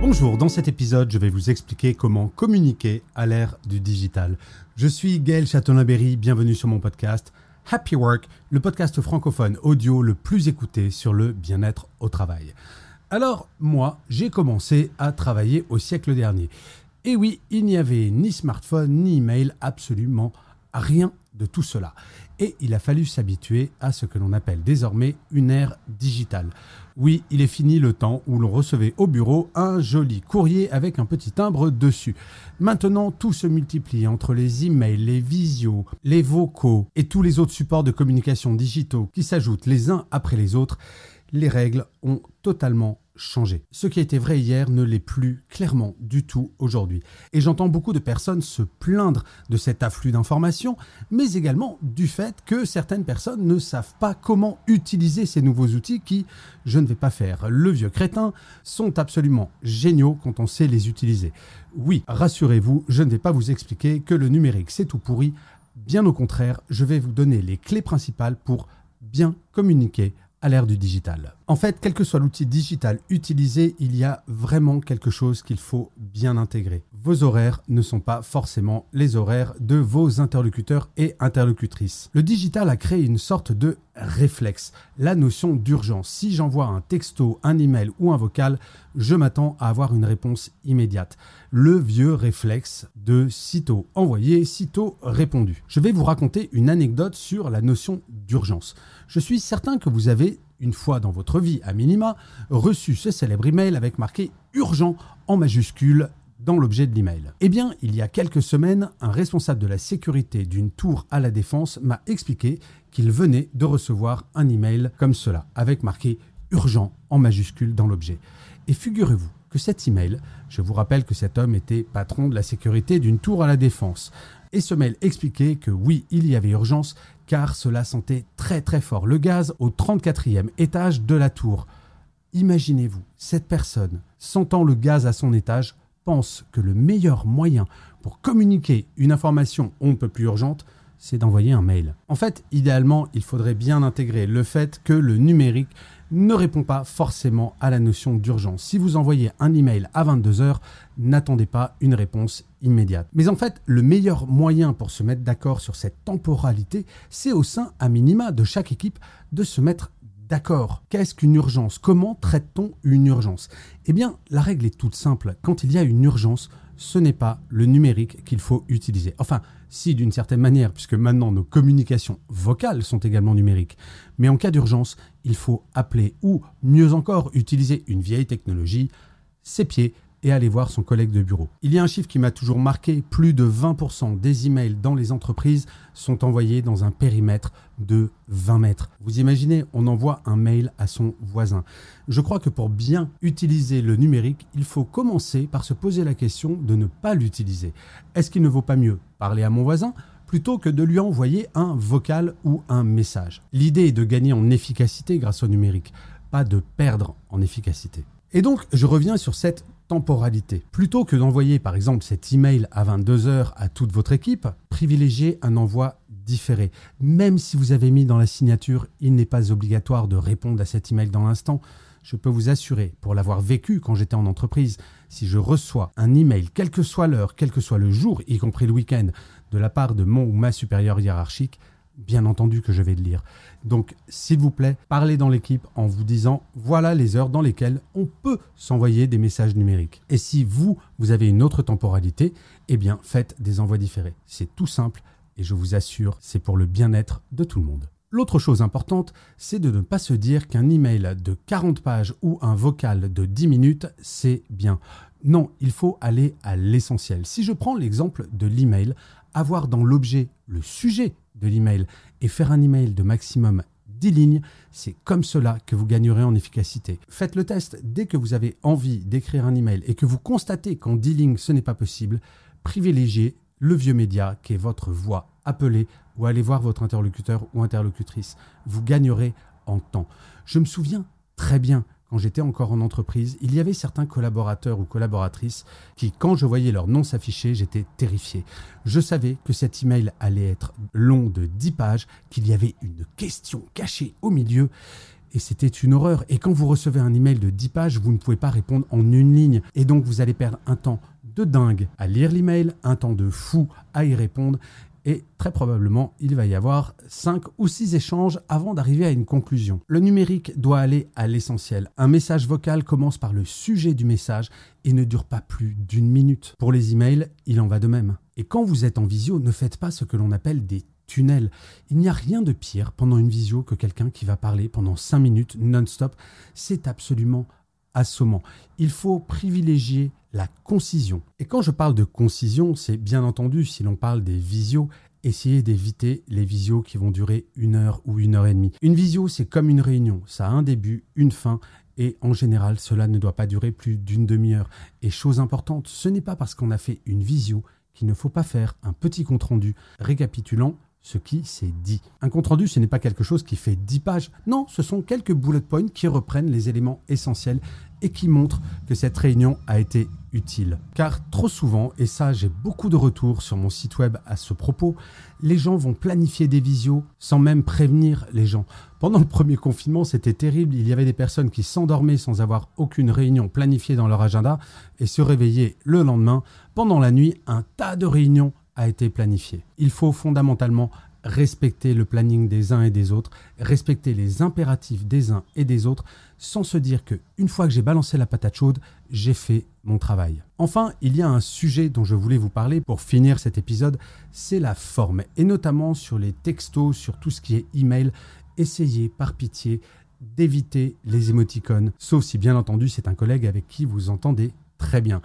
Bonjour, dans cet épisode, je vais vous expliquer comment communiquer à l'ère du digital. Je suis Gaël Châtelain-Berry, bienvenue sur mon podcast Happy Work, le podcast francophone audio le plus écouté sur le bien-être au travail. Alors, moi, j'ai commencé à travailler au siècle dernier. Et oui, il n'y avait ni smartphone, ni email, absolument rien de tout cela. Et il a fallu s'habituer à ce que l'on appelle désormais une ère digitale. Oui, il est fini le temps où l'on recevait au bureau un joli courrier avec un petit timbre dessus. Maintenant, tout se multiplie entre les emails, les visios, les vocaux et tous les autres supports de communication digitaux qui s'ajoutent les uns après les autres. Les règles ont totalement changé. Ce qui était vrai hier ne l'est plus clairement du tout aujourd'hui. Et j'entends beaucoup de personnes se plaindre de cet afflux d'informations, mais également du fait que certaines personnes ne savent pas comment utiliser ces nouveaux outils qui, je ne vais pas faire le vieux crétin, sont absolument géniaux quand on sait les utiliser. Oui, rassurez-vous, je ne vais pas vous expliquer que le numérique c'est tout pourri. Bien au contraire, je vais vous donner les clés principales pour bien communiquer à l'ère du digital. En fait, quel que soit l'outil digital utilisé, il y a vraiment quelque chose qu'il faut bien intégrer. Vos horaires ne sont pas forcément les horaires de vos interlocuteurs et interlocutrices. Le digital a créé une sorte de réflexe, la notion d'urgence. Si j'envoie un texto, un email ou un vocal, je m'attends à avoir une réponse immédiate. Le vieux réflexe de sitôt envoyé, sitôt répondu. Je vais vous raconter une anecdote sur la notion d'urgence. Je suis certain que vous avez, une fois dans votre vie à minima, reçu ce célèbre email avec marqué urgent en majuscule dans l'objet de l'email. Eh bien, il y a quelques semaines, un responsable de la sécurité d'une tour à la défense m'a expliqué qu'il venait de recevoir un email comme cela, avec marqué urgent en majuscule dans l'objet. Et figurez-vous que cet email, je vous rappelle que cet homme était patron de la sécurité d'une tour à la défense, et ce mail expliquait que oui, il y avait urgence, car cela sentait très fort le gaz au 34e étage de la tour. Imaginez-vous, cette personne, sentant le gaz à son étage, pense que le meilleur moyen pour communiquer une information on peut plus urgente, c'est d'envoyer un mail. En fait, idéalement, il faudrait bien intégrer le fait que le numérique ne répond pas forcément à la notion d'urgence. Si vous envoyez un email à 22h, n'attendez pas une réponse immédiate. Mais en fait, le meilleur moyen pour se mettre d'accord sur cette temporalité, c'est au sein à minima de chaque équipe de se mettre d'accord. Qu'est-ce qu'une urgence? Comment traite-t-on une urgence? Eh bien, la règle est toute simple. Quand il y a une urgence, ce n'est pas le numérique qu'il faut utiliser. Enfin, si d'une certaine manière, puisque maintenant nos communications vocales sont également numériques. Mais en cas d'urgence, il faut appeler ou, mieux encore, utiliser une vieille technologie, ses pieds, et aller voir son collègue de bureau. Il y a un chiffre qui m'a toujours marqué, plus de 20% des emails dans les entreprises sont envoyés dans un périmètre de 20 mètres. Vous imaginez, on envoie un mail à son voisin. Je crois que pour bien utiliser le numérique, il faut commencer par se poser la question de ne pas l'utiliser. Est-ce qu'il ne vaut pas mieux parler à mon voisin plutôt que de lui envoyer un vocal ou un message? L'idée est de gagner en efficacité grâce au numérique, pas de perdre en efficacité. Et donc, je reviens sur cette temporalité. Plutôt que d'envoyer par exemple cet email à 22h à toute votre équipe, privilégiez un envoi différé. Même si vous avez mis dans la signature, il n'est pas obligatoire de répondre à cet email dans l'instant. Je peux vous assurer, pour l'avoir vécu quand j'étais en entreprise, si je reçois un email, quelle que soit l'heure, quel que soit le jour, y compris le week-end, de la part de mon ou ma supérieure hiérarchique, bien entendu que je vais le lire. Donc, s'il vous plaît, parlez dans l'équipe en vous disant voilà les heures dans lesquelles on peut s'envoyer des messages numériques. Et si vous, vous avez une autre temporalité, eh bien, faites des envois différés. C'est tout simple et je vous assure, c'est pour le bien-être de tout le monde. L'autre chose importante, c'est de ne pas se dire qu'un email de 40 pages ou un vocal de 10 minutes, c'est bien. Non, il faut aller à l'essentiel. Si je prends l'exemple de l'email, avoir dans l'objet le sujet de l'email et faire un email de maximum 10 lignes. C'est comme cela que vous gagnerez en efficacité. Faites le test dès que vous avez envie d'écrire un email et que vous constatez qu'en 10 lignes ce n'est pas possible. Privilégiez le vieux média qui est votre voix. Appelez ou allez voir votre interlocuteur ou interlocutrice. Vous gagnerez en temps. Je me souviens très bien quand j'étais encore en entreprise, il y avait certains collaborateurs ou collaboratrices qui, quand je voyais leur nom s'afficher, j'étais terrifié. Je savais que cet email allait être long de 10 pages, qu'il y avait une question cachée au milieu. Et c'était une horreur. Et quand vous recevez un email de 10 pages, vous ne pouvez pas répondre en une ligne. Et donc vous allez perdre un temps de dingue à lire l'email, un temps de fou à y répondre et très probablement il va y avoir 5 ou 6 échanges avant d'arriver à une conclusion. Le numérique doit aller à l'essentiel. Un message vocal commence par le sujet du message et ne dure pas plus d'une minute. Pour les emails, il en va de même. Et quand vous êtes en visio, ne faites pas ce que l'on appelle des tunnels. Il n'y a rien de pire pendant une visio que quelqu'un qui va parler pendant 5 minutes non-stop. C'est absolument assommant. Il faut privilégier la concision. Et quand je parle de concision, c'est bien entendu, si l'on parle des visios, essayez d'éviter les visios qui vont durer une heure ou une heure et demie. Une visio, c'est comme une réunion, ça a un début, une fin, et en général, cela ne doit pas durer plus d'une demi-heure. Et chose importante, ce n'est pas parce qu'on a fait une visio qu'il ne faut pas faire un petit compte-rendu récapitulant ce qui s'est dit. Un compte-rendu, ce n'est pas quelque chose qui fait 10 pages. Non, ce sont quelques bullet points qui reprennent les éléments essentiels et qui montrent que cette réunion a été utile. Car trop souvent, et ça j'ai beaucoup de retours sur mon site web à ce propos, les gens vont planifier des visios sans même prévenir les gens. Pendant le premier confinement, c'était terrible, il y avait des personnes qui s'endormaient sans avoir aucune réunion planifiée dans leur agenda et se réveillaient le lendemain. Pendant la nuit, un tas de réunions été planifié. Il faut fondamentalement respecter le planning des uns et des autres, respecter les impératifs des uns et des autres, sans se dire que une fois que j'ai balancé la patate chaude, j'ai fait mon travail. Enfin, il y a un sujet dont je voulais vous parler pour finir cet épisode, c'est la forme, et notamment sur les textos, sur tout ce qui est email. Essayez par pitié d'éviter les émoticônes, sauf si bien entendu c'est un collègue avec qui vous entendez très bien.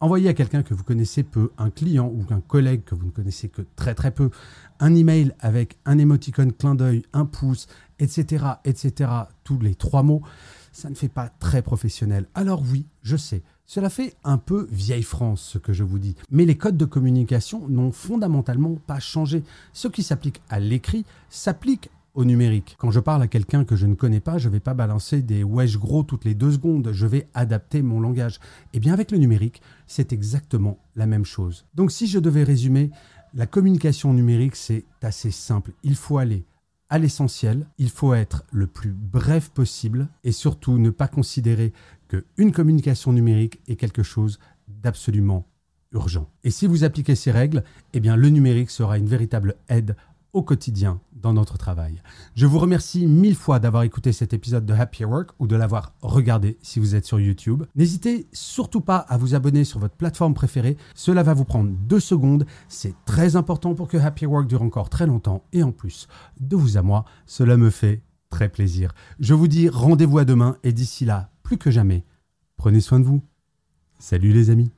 Envoyez à quelqu'un que vous connaissez peu, un client ou un collègue que vous ne connaissez que très très peu, un email avec un émoticône clin d'œil, un pouce, etc., etc., tous les trois mots, ça ne fait pas très professionnel. Alors oui, je sais, cela fait un peu vieille France ce que je vous dis, mais les codes de communication n'ont fondamentalement pas changé. Ce qui s'applique à l'écrit s'applique numérique. Quand je parle à quelqu'un que je ne connais pas, je ne vais pas balancer des wesh gros toutes les deux secondes, je vais adapter mon langage. Et eh bien avec le numérique, c'est exactement la même chose. Donc si je devais résumer, la communication numérique, c'est assez simple. Il faut aller à l'essentiel, il faut être le plus bref possible et surtout ne pas considérer qu'une communication numérique est quelque chose d'absolument urgent. Et si vous appliquez ces règles, eh bien le numérique sera une véritable aide au quotidien dans notre travail. Je vous remercie mille fois d'avoir écouté cet épisode de Happy Work ou de l'avoir regardé si vous êtes sur YouTube. N'hésitez surtout pas à vous abonner sur votre plateforme préférée. Cela va vous prendre deux secondes. C'est très important pour que Happy Work dure encore très longtemps. Et en plus, de vous à moi, cela me fait très plaisir. Je vous dis rendez-vous à demain et d'ici là, plus que jamais, prenez soin de vous. Salut les amis.